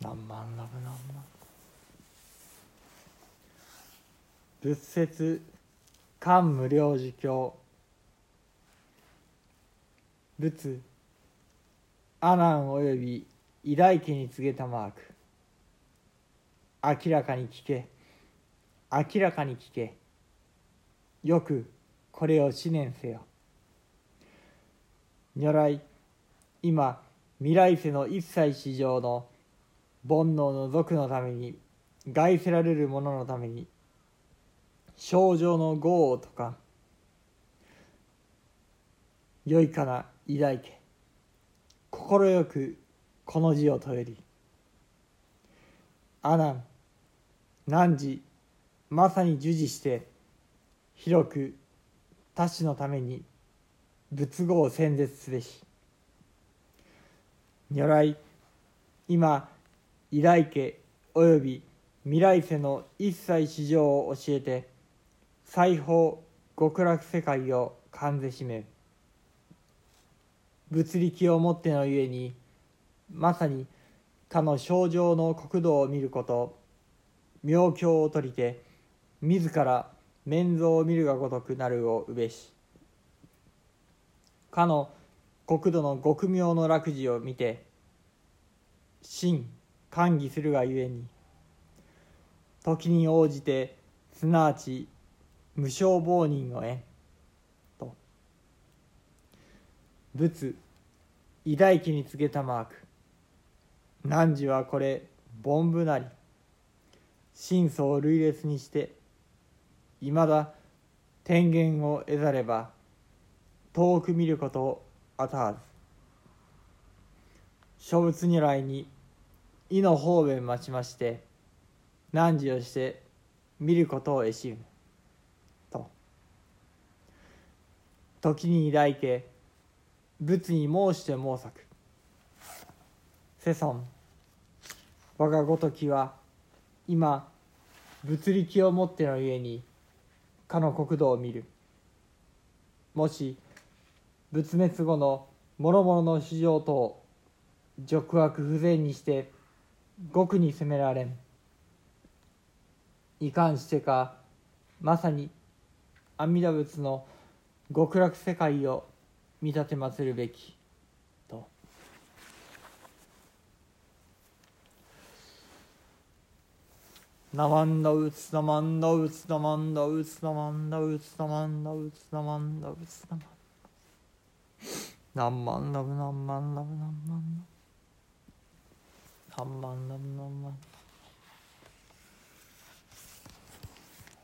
何万ラブ何万。仏説漢無量寿経。仏阿南および偉大家に告げたマーク。明らかに聞け。明らかに聞け。よくこれを思念せよ。如来今未来世の一切史上の煩悩の族のために害せられる者のために症状の業をとか良いかな偉大家快くこの字を問えり阿南汝まさに従事して広く他種のために仏語を宣絶すべし。如来今偉大家および未来世の一切史上を教えて裁縫極楽世界を完ぜしめ物力をもってのゆえにまさにかの症状の国土を見ること妙境を取りて自ら面像を見るがごとくなるをうべし。かの国土の極妙の楽事を見て真歓喜するがゆえに時に応じてすなわち無償亡人を縁と。仏偉大家に告げたマーク。汝はこれ凡夫なり。真相を類列にしていまだ天元を得ざれば遠く見ることをあたわず。諸仏如来に意の方便待ちまして汝をして見る。ことを得しむと時に抱いて仏に申して申さく世尊我がごときは今物力をもってのゆえにかの国土を見る。もし仏滅後の諸々の市場と俗悪不全にして極に責められん。いかんしてかまさに阿弥陀仏の極楽世界を見立て祀るべき。と「なまんのうつなまんのうつなまんのうつなまんのうつなまんのうつなまんのうつなまん」なんまんラブなんまんラブなんまんラブ。何万何万万。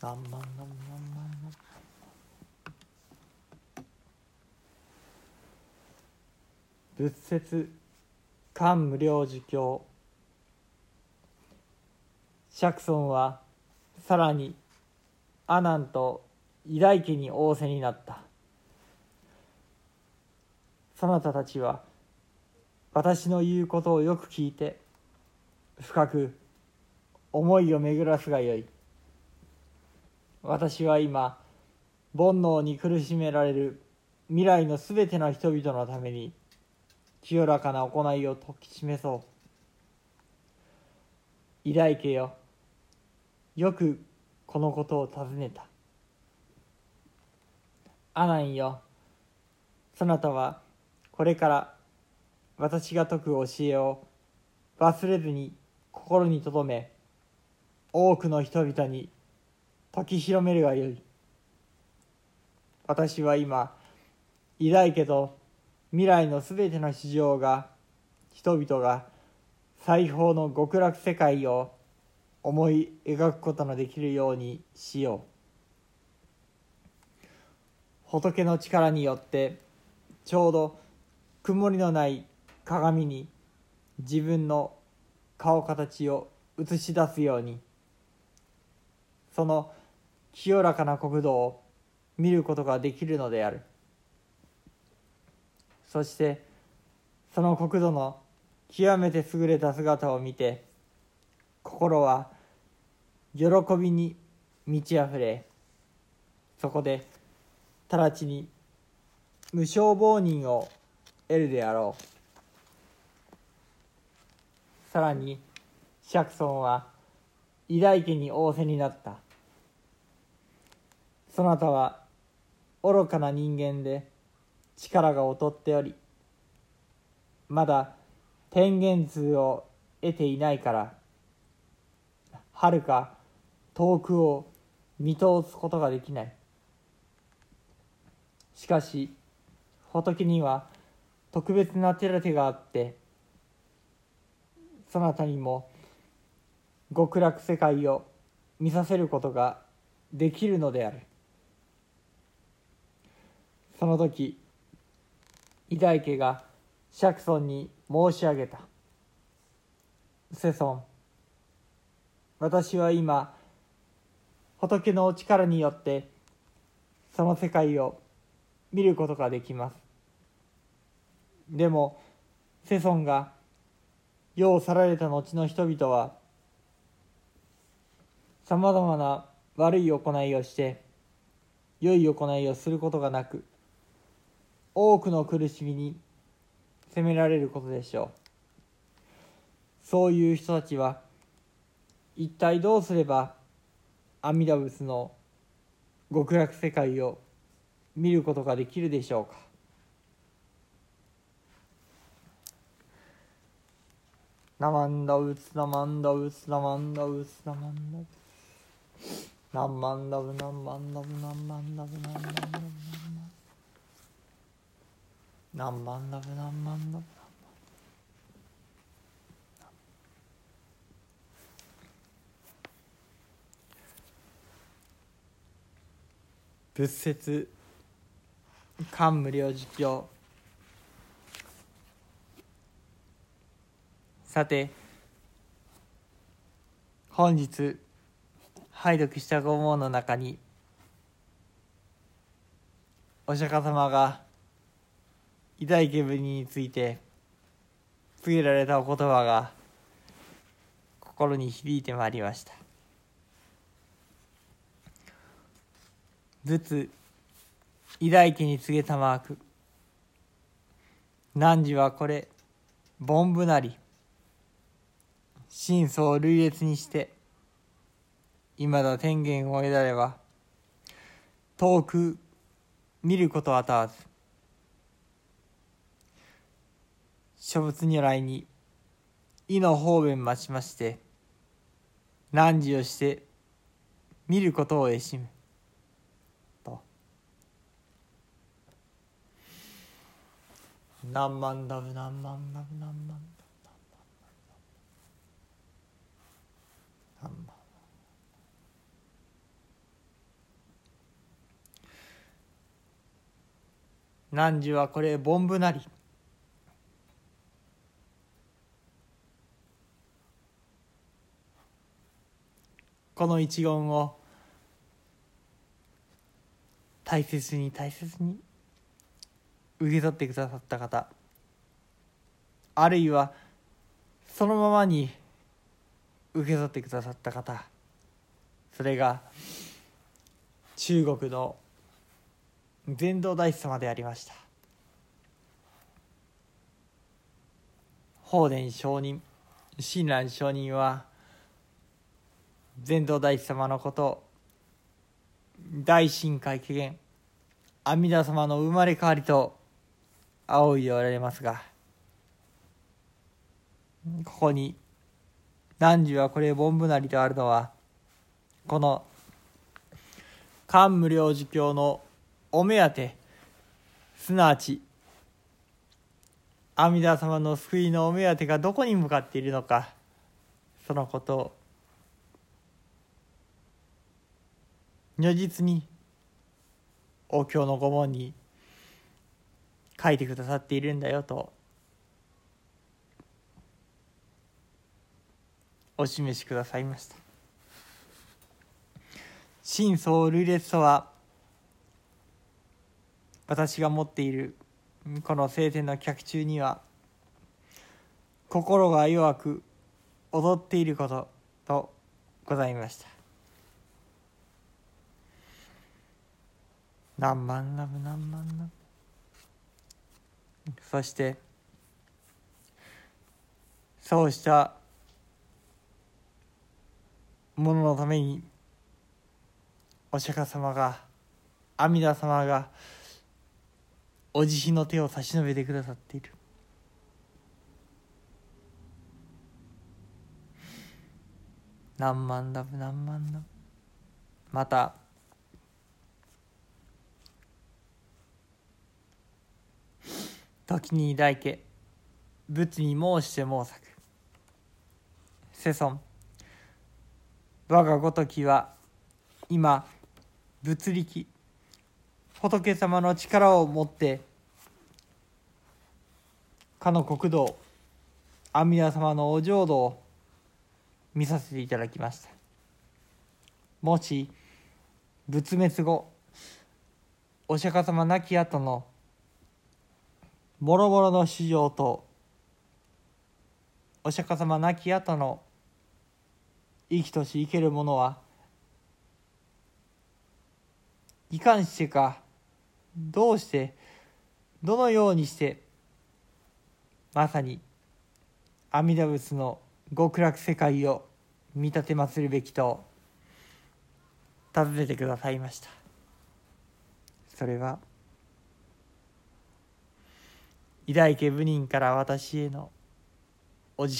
何万何万万。仏説漢無量寿経釈尊はさらに阿南と偉大家に仰せになった。そなたたちは私の言うことをよく聞いて深く思いを巡らすがよい。私は今煩悩に苦しめられる未来のすべての人々のために清らかな行いを説き示そう。偉大家よよくこのことを尋ねた。阿南よそなたはこれから私が説く教えを忘れずに心に留め多くの人々に解き広めるがよい。私は今偉大家と未来のすべての市場が人々が裁縫の極楽世界を思い描くことのできるようにしよう。仏の力によってちょうど曇りのない鏡に自分の顔形を映し出すように。その清らかな国土を見ることができるのである。そしてその国土の極めて優れた姿を見て心は喜びに満ち溢れそこで直ちに無償亡人を得るであろう。さらに釈尊は偉大家に仰せになった。そなたは愚かな人間で力が劣っておりまだ天元図を得ていないからはるか遠くを見通すことができない。しかし仏には特別な手立てがあってそなたにも極楽世界を見させることができるのである。その時偉大家が釈尊に申し上げた世尊私は今仏のお力によってその世界を見ることができます。でも世尊が世を去られた後の人々はさまざまな悪い行いをして良い行いをすることがなく多くの苦しみに責められることでしょう。そういう人たちは一体どうすれば阿弥陀仏の極楽世界を見ることができるでしょうか。ナマンダウツナマンダウツナマンダウツナマンダウツナマンダブナマンダブナマンダブナマンダブナマンダブナマンダブ仏説漢無量寿経さて本日拝読した御門の中にお釈迦様が偉大家ぶりについて告げられたお言葉が心に響いてまいりました。仏偉大家に告げたマーク。汝はこれ凡夫なり。真相を類列にしていまだ天元を得られば遠く見ることはたわず諸仏如来に意の方便待ちまして汝をして見ることを得しむ。と。何万ダブ何万ダブ何万ダブ。汝はこれ凡夫なり。この一言を大切に大切に受け取ってくださった方。あるいはそのままに受け取ってくださった方。それが中国の禅道大師様でありました。法然上人親鸞上人は禅道大師様のこと大神会起源阿弥陀様の生まれ変わりと仰いでおられますがここに汝はこれ凡夫なりとあるのはこの漢無量寿経のお目当てすなわち阿弥陀様の救いのお目当てがどこに向かっているのかそのことを如実にお経の御門に書いてくださっているんだよとお示しくださいました。真相類列とは私が持っているこの晴天の脚中には心が弱く踊っていることとございました。何万ラブ何万ラブそしてそうしたもののためにお釈迦様が阿弥陀様がお慈悲の手を差し伸べてくださっている。何万ラブ何万ラブまた時に大家仏に申して申作世尊我がごときは今物力仏様の力を持ってかの国土阿弥陀様のお浄土を見させていただきました。もし仏滅後お釈迦様亡き後のもろもろの市場とお釈迦様亡き後の生きとし生けるものはいかんしてかどうしてどのようにしてまさに阿弥陀仏の極楽世界を見立てまするべきと尋ねてくださいました。それは偉大家部人から私へのお慈